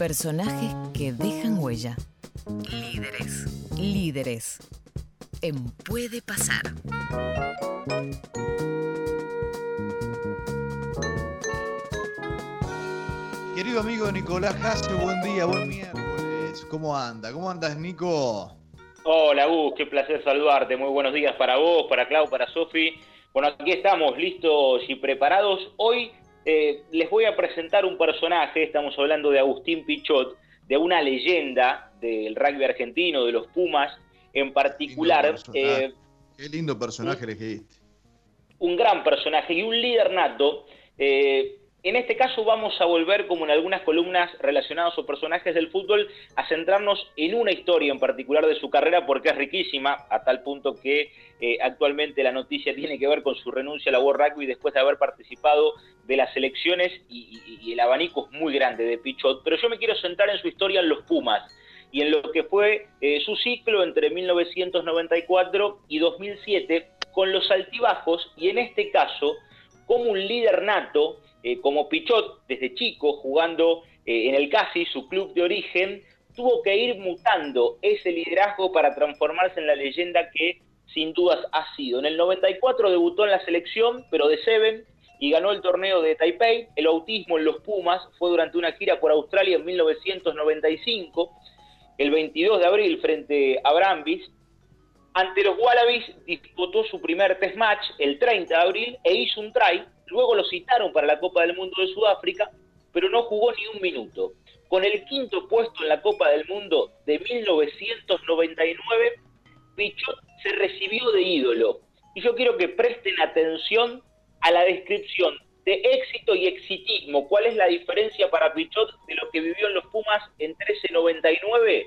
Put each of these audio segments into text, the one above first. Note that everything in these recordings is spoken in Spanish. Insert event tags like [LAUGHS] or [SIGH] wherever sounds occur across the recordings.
Personajes que dejan huella. Líderes. Líderes. En Puede Pasar. Querido amigo Nicolás Jase, buen día, buen miércoles. ¿Cómo anda? ¿Cómo andas, Nico? Hola, Gus, qué placer saludarte. Muy buenos días para vos, para Clau, para Sofi. Bueno, aquí estamos listos y preparados. Hoy eh, les voy a presentar un personaje, estamos hablando de Agustín Pichot, de una leyenda del rugby argentino, de los Pumas en particular. Eh, qué lindo personaje elegiste. Un gran personaje y un líder nato. Eh, en este caso vamos a volver, como en algunas columnas relacionadas o personajes del fútbol, a centrarnos en una historia en particular de su carrera porque es riquísima, a tal punto que eh, actualmente la noticia tiene que ver con su renuncia a la World Rugby después de haber participado de las elecciones y, el abanico es muy grande de Pichot. Pero yo me quiero centrar en su historia en los Pumas y en lo que fue eh, su ciclo entre 1994 y 2007 con los altibajos y en este caso como un líder nato eh, como Pichot, desde chico, jugando eh, en el Casi, su club de origen, tuvo que ir mutando ese liderazgo para transformarse en la leyenda que sin dudas ha sido. En el 94 debutó en la selección, pero de Seven, y ganó el torneo de Taipei. El autismo en los Pumas fue durante una gira por Australia en 1995. El 22 de abril, frente a Brambis, ante los Wallabies disputó su primer test match el 30 de abril e hizo un try Luego lo citaron para la Copa del Mundo de Sudáfrica, pero no jugó ni un minuto. Con el quinto puesto en la Copa del Mundo de 1999, Pichot se recibió de ídolo. Y yo quiero que presten atención a la descripción de éxito y exitismo. ¿Cuál es la diferencia para Pichot de lo que vivió en los Pumas en 1399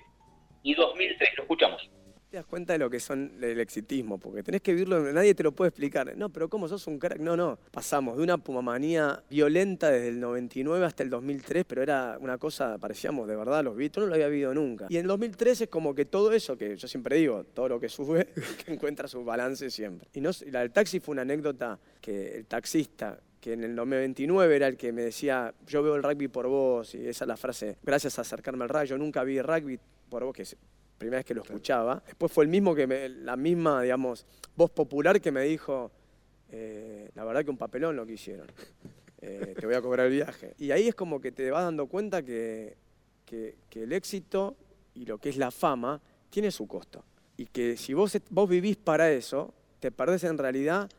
y 2003? Lo escuchamos te das cuenta de lo que son el exitismo, porque tenés que vivirlo, nadie te lo puede explicar. No, pero ¿cómo sos un crack? No, no. Pasamos de una pumamanía violenta desde el 99 hasta el 2003, pero era una cosa, parecíamos de verdad los Beatles, no lo había vivido nunca. Y en el 2003 es como que todo eso, que yo siempre digo, todo lo que sube, [LAUGHS] que encuentra su balance siempre. Y, no, la del taxi fue una anécdota que el taxista que en el 2029 era el que me decía, yo veo el rugby por vos, y esa es la frase, gracias a acercarme al rugby, yo nunca vi rugby por vos, que primera vez que lo escuchaba. Después fue el mismo que me, la misma, digamos, voz popular que me dijo, eh, la verdad que un papelón lo que hicieron. Eh, te voy a cobrar el viaje. Y ahí es como que te vas dando cuenta que, que, el éxito y lo que es la fama tiene su costo. Y que si vos, vos vivís para eso, te perdés en realidad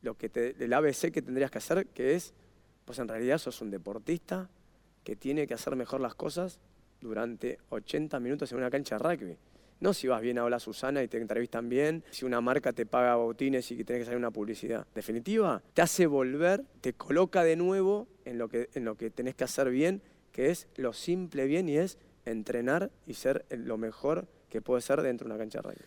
lo que te, el ABC que tendrías que hacer, que es, pues en realidad sos un deportista que tiene que hacer mejor las cosas durante 80 minutos en una cancha de rugby. No si vas bien a Hola Susana y te entrevistan bien, si una marca te paga botines y tienes que salir una publicidad. Definitiva, te hace volver, te coloca de nuevo en lo que, en lo que tenés que hacer bien, que es lo simple bien y es entrenar y ser lo mejor que puede ser dentro de una cancha de rugby.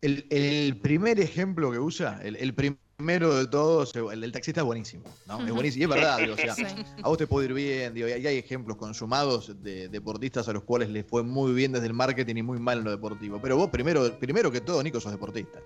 El, primer ejemplo que usa, el primer primero de todos, el taxista es buenísimo, ¿no? Es buenísimo, y es verdad, digo, o sea, a vos te puede ir bien, digo, y hay ejemplos consumados de deportistas a los cuales les fue muy bien desde el marketing y muy mal en lo deportivo. Pero vos primero, primero que todo, Nico, sos deportista.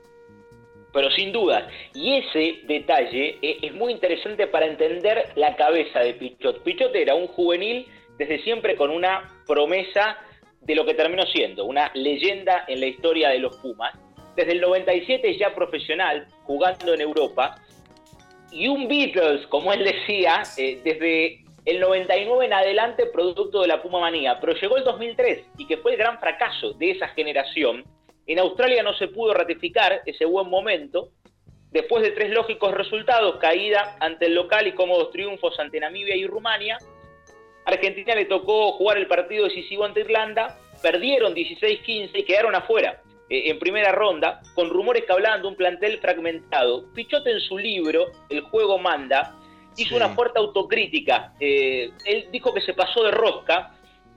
Pero sin duda, y ese detalle e, es muy interesante para entender la cabeza de Pichot. Pichot era un juvenil desde siempre con una promesa de lo que terminó siendo, una leyenda en la historia de los Pumas desde el 97 ya profesional, jugando en Europa, y un Beatles, como él decía, eh, desde el 99 en adelante producto de la Puma Manía, pero llegó el 2003 y que fue el gran fracaso de esa generación. En Australia no se pudo ratificar ese buen momento. Después de tres lógicos resultados, caída ante el local y cómodos triunfos ante Namibia y Rumania, Argentina le tocó jugar el partido decisivo ante Irlanda, perdieron 16-15 y quedaron afuera. Eh, en primera ronda, con rumores que hablaban de un plantel fragmentado. Pichote en su libro, El juego manda, hizo una fuerte autocrítica. Eh, él dijo que se pasó de rosca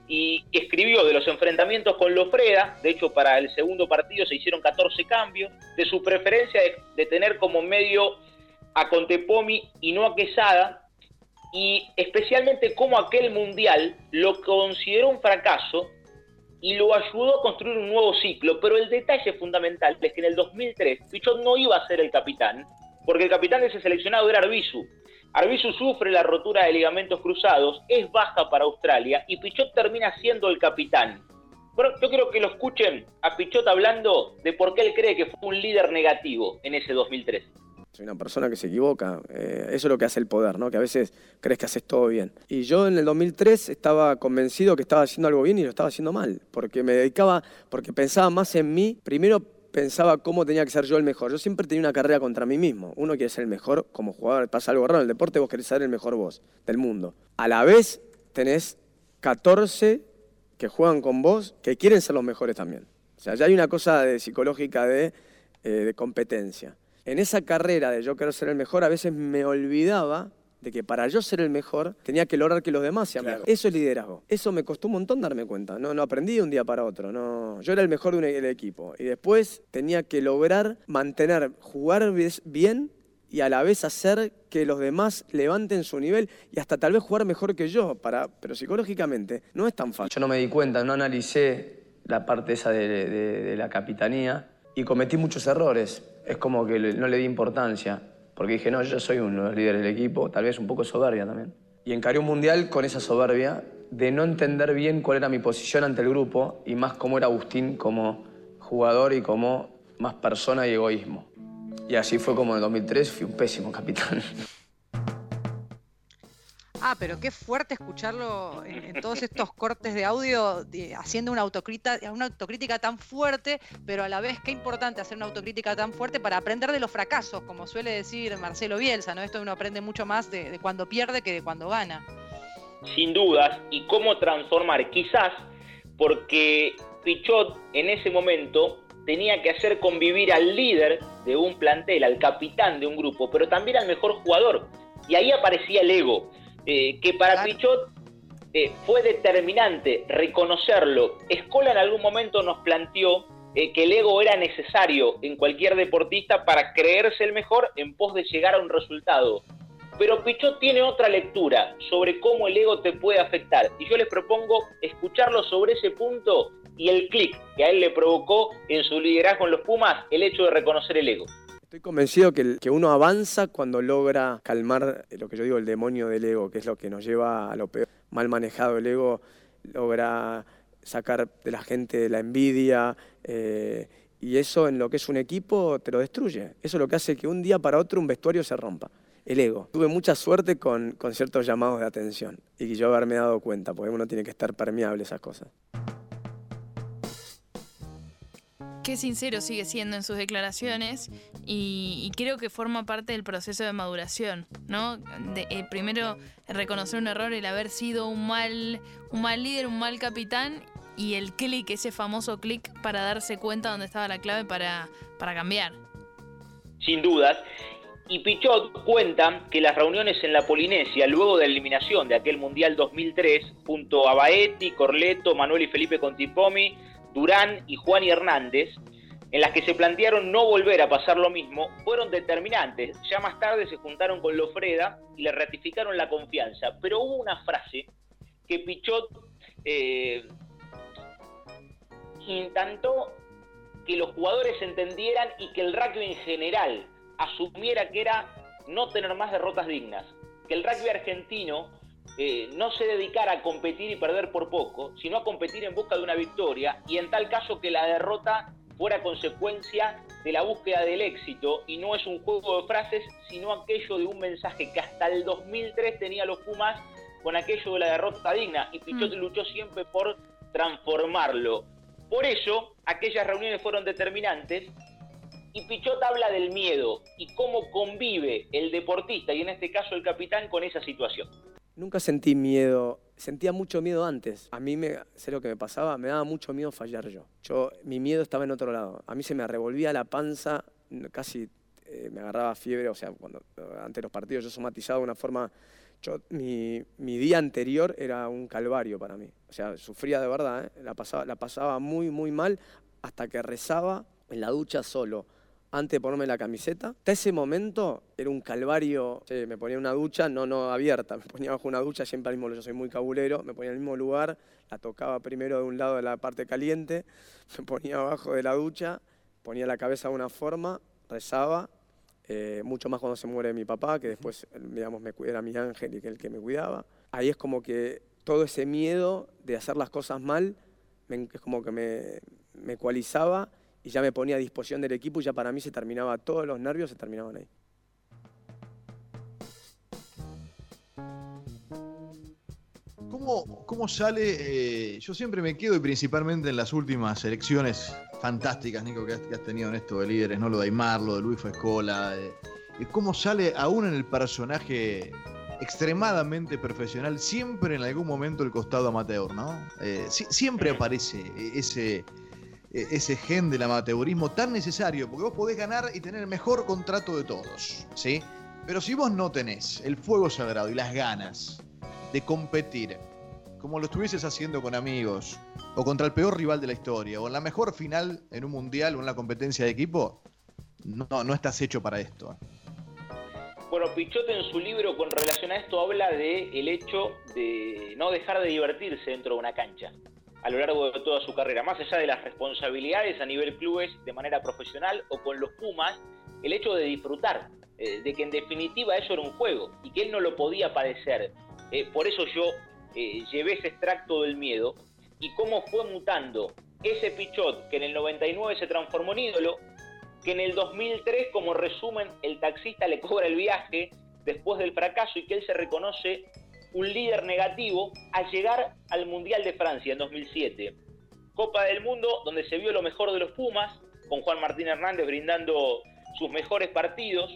y escribió de los enfrentamientos con Lofreda, de hecho para el segundo partido se hicieron 14 cambios, de su preferencia de, tener como medio a Contepomi y no a Quesada, y especialmente como aquel mundial lo consideró un fracaso y lo ayudó a construir un nuevo ciclo. Pero el detalle fundamental es que en el 2003 Pichot no iba a ser el capitán, porque el capitán de ese seleccionado era Arbizu. Arbizu sufre la rotura de ligamentos cruzados, es baja para Australia y Pichot termina siendo el capitán. Bueno, yo quiero que lo escuchen a Pichot hablando de por qué él cree que fue un líder negativo en ese 2003. Soy una persona que se equivoca, eh, eso es lo que hace el poder, ¿no? que a veces crees que haces todo bien. Y yo en el 2003 estaba convencido que estaba haciendo algo bien y lo estaba haciendo mal, porque me dedicaba, porque pensaba más en mí, primero pensaba cómo tenía que ser yo el mejor. Yo siempre tenía una carrera contra mí mismo. Uno quiere ser el mejor como jugador, pasa algo raro en el deporte, vos querés ser el mejor vos del mundo. A la vez tenés 14 que juegan con vos que quieren ser los mejores también. O sea, ya hay una cosa de, psicológica de, eh, de competencia. En esa carrera de yo quiero ser el mejor, a veces me olvidaba de que para yo ser el mejor tenía que lograr que los demás sean mejores. Eso es liderazgo. Eso me costó un montón darme cuenta. No, no aprendí de un día para otro. No, yo era el mejor del equipo y después tenía que lograr mantener, jugar bien y a la vez hacer que los demás levanten su nivel y hasta tal vez jugar mejor que yo, para, pero psicológicamente no es tan fácil. Yo no me di cuenta, no analicé la parte esa de, la capitanía y cometí muchos errores. Es como que no le di importancia. Porque dije, no, yo soy uno de los líderes del equipo, tal vez un poco soberbia también. Y encaré un mundial con esa soberbia de no entender bien cuál era mi posición ante el grupo y más cómo era Agustín como jugador y como más persona y egoísmo. Y así fue como en el 2003 fui un pésimo [LAUGHS] capitán. Ah, pero qué fuerte escucharlo en, todos estos cortes de audio haciendo una autocrítica, tan fuerte, pero a la vez qué importante hacer una autocrítica tan fuerte para aprender de los fracasos, como suele decir Marcelo Bielsa, ¿no? Esto uno aprende mucho más de cuando pierde que de cuando gana. Sin dudas, y cómo transformar, quizás porque Pichot en ese momento tenía que hacer convivir al líder de un plantel, al capitán de un grupo, pero también al mejor jugador. Y ahí aparecía el ego. Eh, que para Pichot eh, fue determinante reconocerlo. Escola en algún momento nos planteó eh, que el ego era necesario en cualquier deportista para creerse el mejor en pos de llegar a un resultado. Pero Pichot tiene otra lectura sobre cómo el ego te puede afectar. Y yo les propongo escucharlo sobre ese punto y el clic que a él le provocó en su liderazgo en los Pumas el hecho de reconocer el ego. Estoy convencido que, que, uno avanza cuando logra calmar lo que yo digo, el demonio del ego, que es lo que nos lleva a lo peor. Mal manejado el ego logra sacar de la gente la envidia eh, y eso en lo que es un equipo te lo destruye. Eso es lo que hace que un día para otro un vestuario se rompa. El ego. Tuve mucha suerte con, con ciertos llamados de atención y yo haberme dado cuenta, porque uno tiene que estar permeable a esas cosas. Qué sincero sigue siendo en sus declaraciones y, creo que forma parte del proceso de maduración, ¿no? De, eh, primero reconocer un error, el haber sido un mal, un mal líder, un mal capitán y el clic, ese famoso clic para darse cuenta dónde estaba la clave para, para cambiar. Sin dudas. Y Pichot cuenta que las reuniones en la Polinesia, luego de la eliminación de aquel Mundial 2003, junto a Baetti, Corleto, Manuel y Felipe Contipomi, Durán y Juan y Hernández, en las que se plantearon no volver a pasar lo mismo, fueron determinantes. Ya más tarde se juntaron con Lofreda y le ratificaron la confianza. Pero hubo una frase que Pichot eh, intentó que los jugadores entendieran y que el rugby en general asumiera que era no tener más derrotas dignas. Que el rugby argentino eh, no se dedicara a competir y perder por poco, sino a competir en busca de una victoria y en tal caso que la derrota fuera consecuencia de la búsqueda del éxito y no es un juego de frases, sino aquello de un mensaje que hasta el 2003 tenía los Pumas con aquello de la derrota digna y Pichot mm. luchó siempre por transformarlo. Por eso, aquellas reuniones fueron determinantes y Pichot habla del miedo y cómo convive el deportista y en este caso el capitán con esa situación. Nunca sentí miedo, sentía mucho miedo antes. A mí, me, sé lo que me pasaba, me daba mucho miedo fallar yo. yo mi miedo estaba en otro lado. A mí se me revolvía la panza, casi eh, me agarraba fiebre, o sea, cuando ante los partidos yo somatizaba de una forma... Yo, mi, mi, día anterior era un calvario para mí. O sea, sufría de verdad, ¿eh? la, pasaba, la pasaba muy, muy mal hasta que rezaba en la ducha solo antes de ponerme la camiseta. Hasta ese momento era un calvario. me ponía una ducha, no, no abierta, [LAUGHS] me ponía bajo una ducha, siempre al mismo yo soy muy cabulero, me ponía al mismo lugar, la tocaba primero de un lado de la parte caliente, [LAUGHS] me ponía abajo de la ducha, ponía la cabeza de una forma, rezaba eh, mucho más cuando se muere mi papá, que después, digamos, me, era mi ángel y que el que me cuidaba. Ahí es como que todo ese miedo de hacer las cosas mal, es como que me, me ecualizaba y ya me ponía a disposición del equipo y ya para mí se terminaba, todos los nervios se terminaban ahí. ¿Cómo, cómo sale? Eh, yo siempre me quedo y principalmente en las últimas elecciones fantásticas, Nico, que has, tenido en esto de líderes, ¿no? Lo de Aymar, lo de Luis Fescola. Eh, ¿Cómo sale aún en el personaje extremadamente profesional, siempre en algún momento el costado amateur, ¿no? Eh, siempre aparece ese, ese gen del amateurismo tan necesario, porque vos podés ganar y tener el mejor contrato de todos, ¿sí? Pero si vos no tenés el fuego sagrado y las ganas de competir, como lo estuvieses haciendo con amigos, o contra el peor rival de la historia, o en la mejor final en un mundial o en la competencia de equipo, no, no estás hecho para esto. Bueno, Pichot en su libro con relación a esto habla de el hecho de no dejar de divertirse dentro de una cancha a lo largo de toda su carrera, más allá de las responsabilidades a nivel clubes de manera profesional o con los Pumas, el hecho de disfrutar, eh, de que en definitiva eso era un juego y que él no lo podía padecer, eh, por eso yo eh, llevé ese extracto del miedo y cómo fue mutando ese Pichot que en el 99 se transformó en ídolo, que en el 2003 como resumen el taxista le cobra el viaje después del fracaso y que él se reconoce un líder negativo al llegar al Mundial de Francia en 2007. Copa del Mundo donde se vio lo mejor de los Pumas, con Juan Martín Hernández brindando sus mejores partidos,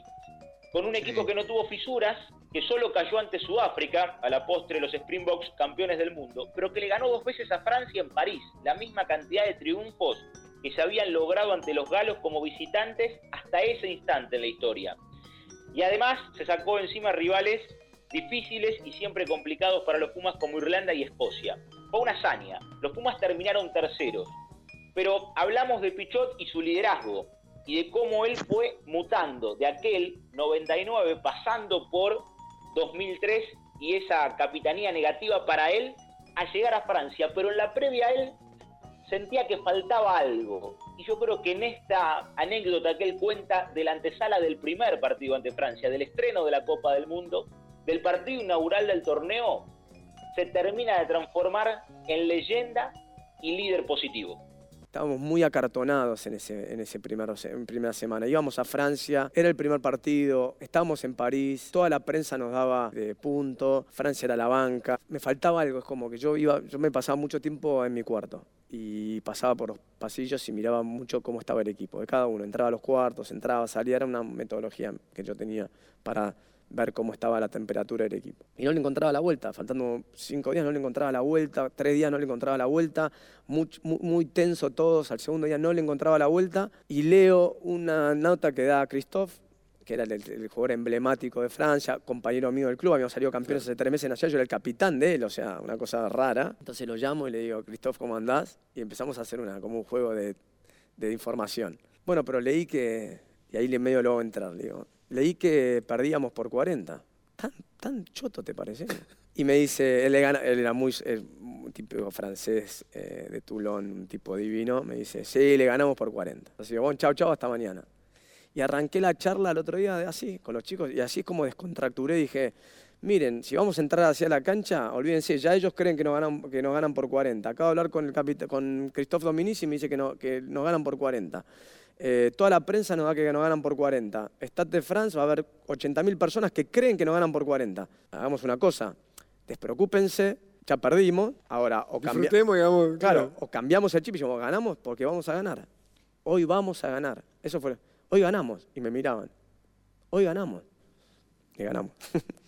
con un equipo que no tuvo fisuras, que solo cayó ante Sudáfrica, a la postre los Springboks campeones del mundo, pero que le ganó dos veces a Francia en París, la misma cantidad de triunfos que se habían logrado ante los galos como visitantes hasta ese instante en la historia. Y además se sacó encima rivales difíciles y siempre complicados para los Pumas como Irlanda y Escocia. Fue una hazaña. Los Pumas terminaron terceros. Pero hablamos de Pichot y su liderazgo y de cómo él fue mutando de aquel 99 pasando por 2003 y esa capitanía negativa para él a llegar a Francia, pero en la previa él sentía que faltaba algo. Y yo creo que en esta anécdota que él cuenta de la antesala del primer partido ante Francia, del estreno de la Copa del Mundo, del partido inaugural del torneo, se termina de transformar en leyenda y líder positivo estábamos muy acartonados en, ese, en, ese primer, en primera semana. Íbamos a Francia, era el primer partido, estábamos en París, toda la prensa nos daba de punto, Francia era la banca. Me faltaba algo, es como que yo, iba, yo me pasaba mucho tiempo en mi cuarto y pasaba por los pasillos y miraba mucho cómo estaba el equipo de cada uno. Entraba a los cuartos, entraba, salía, era una metodología que yo tenía para ver cómo estaba la temperatura del equipo. Y no le encontraba la vuelta, faltando cinco días no le encontraba la vuelta, tres días no le encontraba la vuelta, muy, muy, tenso todos, al segundo día no le encontraba la vuelta, y leo una nota que da Christophe, que era el, jugador emblemático de Francia, compañero mío del club, habíamos salido campeones hace tres meses en Allá, yo era el capitán de él, o sea, una cosa rara. Entonces lo llamo y le digo, Christophe, ¿cómo andás? Y empezamos a hacer una, como un juego de, de información. Bueno, pero leí que, y ahí le medio luego entrar, digo, leí que perdíamos por 40. ¿Tan, choto te parece? Y me dice, él, era muy tipo francés eh, de Toulon, un tipo divino, me dice, sí, le ganamos por 40. Así que, bueno, chao, chao, hasta mañana. Y arranqué la charla el otro día así, con los chicos, y así es como descontracturé, dije, miren, si vamos a entrar hacia la cancha, olvídense, ya ellos creen que nos ganan, que nos ganan por 40. Acabo de hablar con, el con Christophe Dominici y me dice que nos ganan por 40. Eh, toda la prensa nos da que nos ganan por 40. Stade de France va a haber 80.000 personas que creen que nos ganan por 40. Hagamos una cosa, despreocúpense, ya perdimos, ahora o, cambiamos, claro, o cambiamos el chip y decimos, ganamos porque vamos a ganar. Hoy vamos a ganar. Eso fue, hoy ganamos. Y me miraban, hoy ganamos. Y ganamos. [LAUGHS]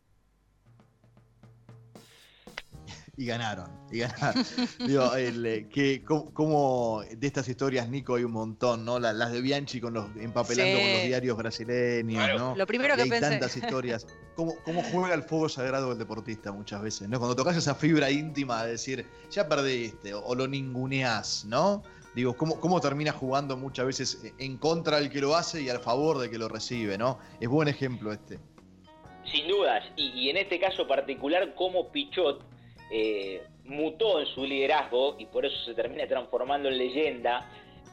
y ganaron. Y ganaron. [LAUGHS] Digo, eh, que, como, de estas historias, Nico, hay un montón, ¿no? Las, de Bianchi con los empapelando con los diarios brasileños, ¿no? Lo primero que hay pensé. tantas historias. ¿Cómo, ¿Cómo, juega el fuego sagrado del deportista muchas veces, ¿no? Cuando tocas esa fibra íntima de decir, ya perdiste, o, lo ninguneás, ¿no? Digo, ¿cómo, ¿cómo termina jugando muchas veces en contra del que lo hace y al favor del que lo recibe, ¿no? Es buen ejemplo este. Sin dudas, y, y en este caso particular, como Pichot eh, mutó en su liderazgo y por eso se termina transformando en leyenda,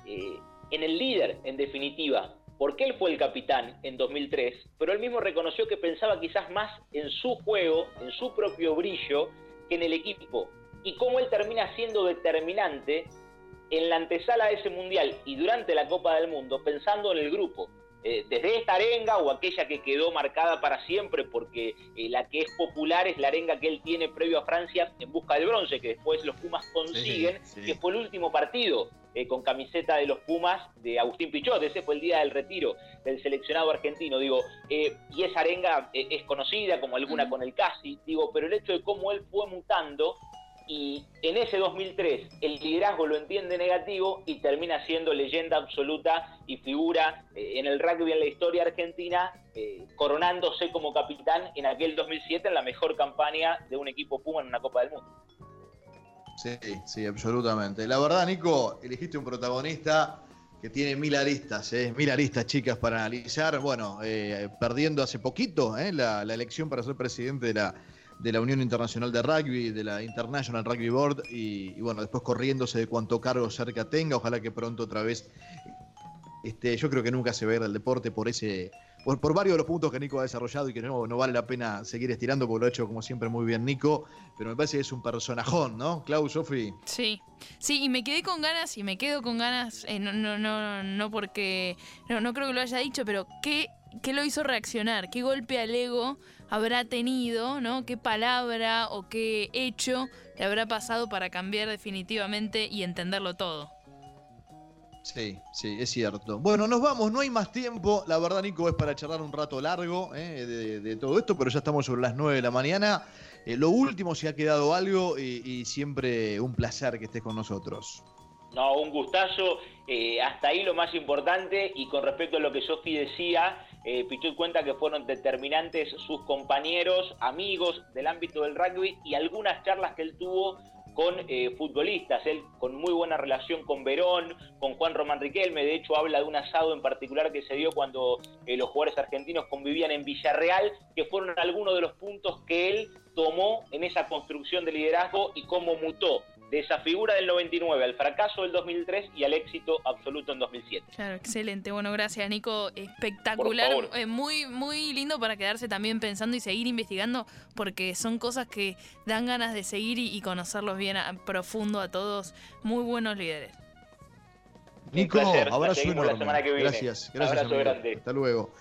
eh, en el líder, en definitiva, porque él fue el capitán en 2003, pero él mismo reconoció que pensaba quizás más en su juego, en su propio brillo, que en el equipo. Y cómo él termina siendo determinante en la antesala de ese mundial y durante la Copa del Mundo, pensando en el grupo. Eh, desde esta arenga o aquella que quedó marcada para siempre, porque eh, la que es popular es la arenga que él tiene previo a Francia en busca del bronce, que después los Pumas consiguen, que fue el último partido eh, con camiseta de los Pumas de Agustín Pichot, ese fue el día del retiro del seleccionado argentino, digo, y esa arenga es conocida como alguna con el Casi, digo, pero el hecho de cómo él fue mutando y en ese 2003 el liderazgo lo entiende negativo y termina siendo leyenda absoluta y figura eh, en el rugby en la historia argentina, eh, coronándose como capitán en aquel 2007 en la mejor campaña de un equipo Puma en una Copa del Mundo. Sí, sí, absolutamente. La verdad, Nico, elegiste un protagonista que tiene mil aristas, ¿eh? mil aristas, chicas, para analizar. Bueno, perdiendo hace poquito la elección para ser presidente de la de la Unión Internacional de Rugby, de la International Rugby Board, y, bueno, después corriéndose de cuánto cargo cerca tenga, ojalá que pronto otra vez, este, yo creo que nunca se va a ir deporte por ese, por, por, varios de los puntos que Nico ha desarrollado y que no, no vale la pena seguir estirando porque lo ha hecho como siempre muy bien Nico, pero me parece que es un personajón, ¿no? Klaus, Sofi. Sí, sí, y me quedé con ganas y me quedo con ganas, eh, no, no, no, no porque, no, no creo que lo haya dicho, pero qué ¿Qué lo hizo reaccionar? ¿Qué golpe al ego habrá tenido? ¿no? ¿Qué palabra o qué hecho le habrá pasado para cambiar definitivamente y entenderlo todo? Sí, sí, es cierto. Bueno, nos vamos, no hay más tiempo. La verdad, Nico, es para charlar un rato largo eh, de, todo esto, pero ya estamos sobre las 9 de la mañana. Eh, lo último, si ha quedado algo, y, siempre un placer que estés con nosotros. No, un gustazo. Eh, hasta ahí lo más importante. Y con respecto a lo que Sofi decía, eh, Pichut cuenta que fueron determinantes sus compañeros, amigos del ámbito del rugby y algunas charlas que él tuvo con eh, futbolistas, él con muy buena relación con Verón, con Juan Román Riquelme, de hecho habla de un asado en particular que se dio cuando eh, los jugadores argentinos convivían en Villarreal, que fueron algunos de los puntos que él tomó en esa construcción de liderazgo y cómo mutó de esa figura del 99 al fracaso del 2003 y al éxito absoluto en 2007. Claro, excelente. Bueno, gracias Nico. Espectacular. Eh, muy, muy lindo para quedarse también pensando y seguir investigando porque son cosas que dan ganas de seguir y, conocerlos bien a, profundo a todos. Muy buenos líderes. Nico, abrazo enorme. Gracias, gracias. Abrazo grande. Hasta luego.